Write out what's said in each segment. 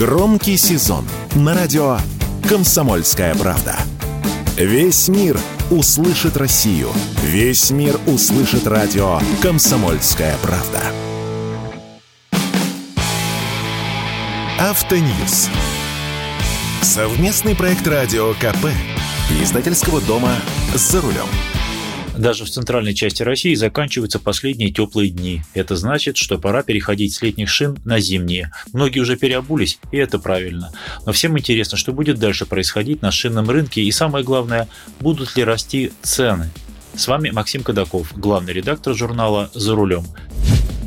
Громкий сезон на радио «Комсомольская правда». Весь мир услышит Россию. Весь мир услышит радио «Комсомольская правда». Автоньюз. Совместный проект радио КП. Издательского дома «За рулем». Даже в центральной части России заканчиваются последние теплые дни. Это значит, что пора переходить с летних шин на зимние. Многие уже переобулись, и это правильно. Но всем интересно, что будет дальше происходить на шинном рынке и самое главное, будут ли расти цены. С вами Максим Кадаков, главный редактор журнала «За рулем».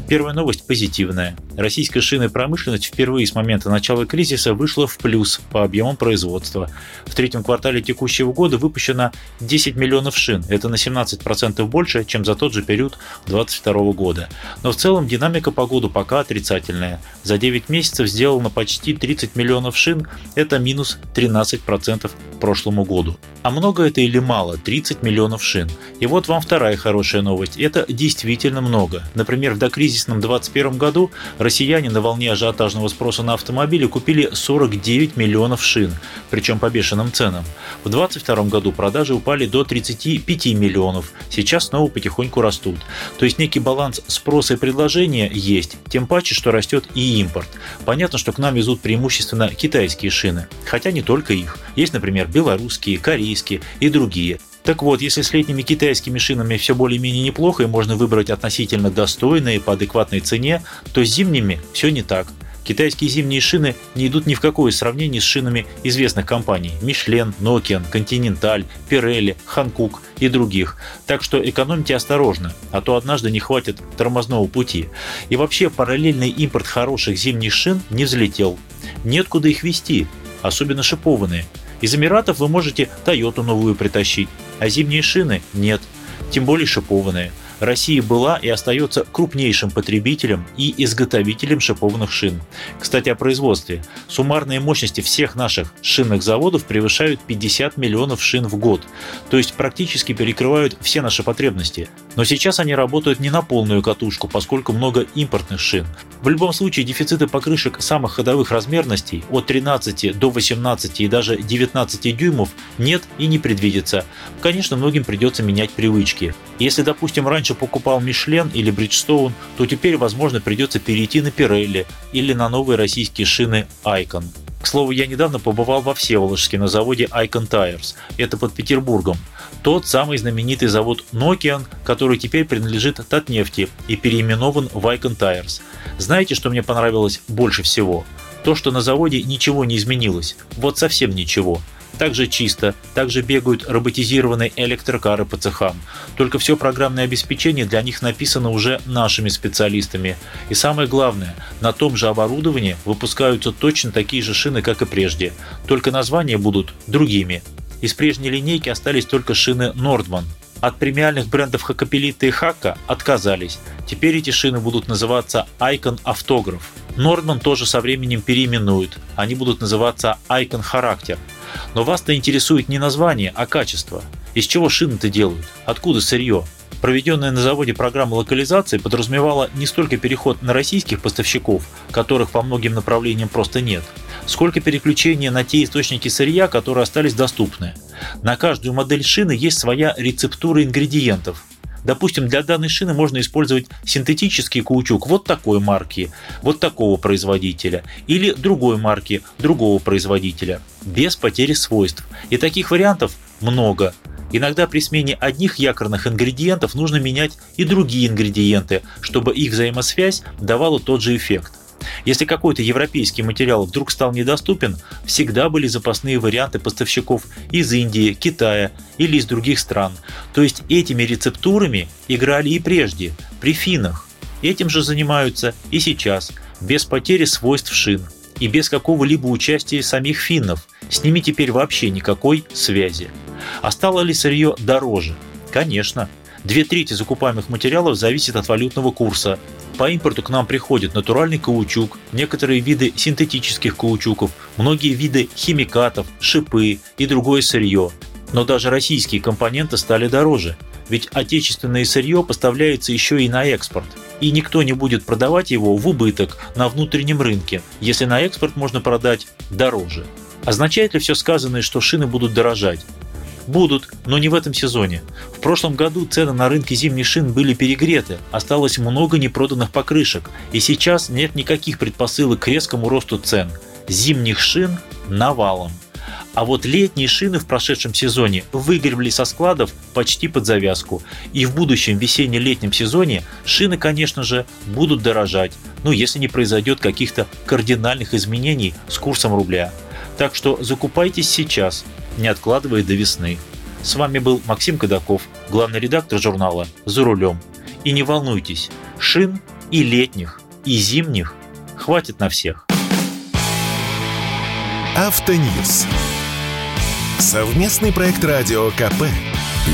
Первая новость позитивная. Российская шинная промышленность впервые с момента начала кризиса вышла в плюс по объемам производства. В третьем квартале текущего года выпущено 10 миллионов шин. Это на 17% больше, чем за тот же период 2022 года. Но в целом динамика по году пока отрицательная. За 9 месяцев сделано почти 30 миллионов шин. Это минус 13% прошлому году. А много это или мало? 30 миллионов шин. И вот вам вторая хорошая новость. Это действительно много. Например, в докризисном 2021 году россияне на волне ажиотажного спроса на автомобили купили 49 миллионов шин, причем по бешеным ценам. В 2022 году продажи упали до 35 миллионов, сейчас снова потихоньку растут. То есть некий баланс спроса и предложения есть, тем паче, что растет и импорт. Понятно, что к нам везут преимущественно китайские шины, хотя не только их. Есть, например, белорусские, корейские и другие. Так вот, если с летними китайскими шинами все более-менее неплохо и можно выбрать относительно достойные по адекватной цене, то с зимними все не так. Китайские зимние шины не идут ни в какое сравнение с шинами известных компаний – Michelin, Nokian, Continental, Pirelli, Hankook и других. Так что экономьте осторожно, а то однажды не хватит тормозного пути. И вообще параллельный импорт хороших зимних шин не взлетел. Нет куда их вести, особенно шипованные – из Эмиратов вы можете Тойоту новую притащить, а зимние шины нет, тем более шипованные – Россия была и остается крупнейшим потребителем и изготовителем шипованных шин. Кстати, о производстве. Суммарные мощности всех наших шинных заводов превышают 50 миллионов шин в год, то есть практически перекрывают все наши потребности. Но сейчас они работают не на полную катушку, поскольку много импортных шин. В любом случае, дефициты покрышек самых ходовых размерностей от 13 до 18 и даже 19 дюймов нет и не предвидится. Конечно, многим придется менять привычки. Если, допустим, раньше раньше покупал Мишлен или Бриджстоун, то теперь, возможно, придется перейти на Пирелли или на новые российские шины Icon. К слову, я недавно побывал во Всеволожске на заводе Icon Tires. Это под Петербургом. Тот самый знаменитый завод Nokian, который теперь принадлежит Татнефти и переименован в Icon Tires. Знаете, что мне понравилось больше всего? То, что на заводе ничего не изменилось. Вот совсем ничего также чисто, также бегают роботизированные электрокары по цехам. Только все программное обеспечение для них написано уже нашими специалистами. И самое главное, на том же оборудовании выпускаются точно такие же шины, как и прежде, только названия будут другими. Из прежней линейки остались только шины Nordman. От премиальных брендов Хакапелита и Хака отказались. Теперь эти шины будут называться Icon Автограф. Nordman тоже со временем переименуют. Они будут называться Icon Характер. Но вас-то интересует не название, а качество. Из чего шины-то делают? Откуда сырье? Проведенная на заводе программа локализации подразумевала не столько переход на российских поставщиков, которых по многим направлениям просто нет, сколько переключение на те источники сырья, которые остались доступны. На каждую модель шины есть своя рецептура ингредиентов, Допустим, для данной шины можно использовать синтетический каучук вот такой марки, вот такого производителя, или другой марки, другого производителя, без потери свойств. И таких вариантов много. Иногда при смене одних якорных ингредиентов нужно менять и другие ингредиенты, чтобы их взаимосвязь давала тот же эффект. Если какой-то европейский материал вдруг стал недоступен, всегда были запасные варианты поставщиков из Индии, Китая или из других стран. То есть этими рецептурами играли и прежде, при финах. Этим же занимаются и сейчас, без потери свойств шин и без какого-либо участия самих финнов. С ними теперь вообще никакой связи. А стало ли сырье дороже? Конечно. Две трети закупаемых материалов зависит от валютного курса, по импорту к нам приходит натуральный каучук, некоторые виды синтетических каучуков, многие виды химикатов, шипы и другое сырье. Но даже российские компоненты стали дороже, ведь отечественное сырье поставляется еще и на экспорт. и никто не будет продавать его в убыток на внутреннем рынке, если на экспорт можно продать дороже. Означает ли все сказанное, что шины будут дорожать? Будут, но не в этом сезоне. В прошлом году цены на рынке зимних шин были перегреты, осталось много непроданных покрышек, и сейчас нет никаких предпосылок к резкому росту цен. Зимних шин навалом. А вот летние шины в прошедшем сезоне выгребли со складов почти под завязку. И в будущем весенне-летнем сезоне шины, конечно же, будут дорожать, ну если не произойдет каких-то кардинальных изменений с курсом рубля. Так что закупайтесь сейчас, не откладывая до весны. С вами был Максим Кадаков, главный редактор журнала «За рулем». И не волнуйтесь, шин и летних, и зимних хватит на всех. Автоньюз. Совместный проект радио КП.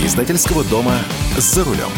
Издательского дома «За рулем».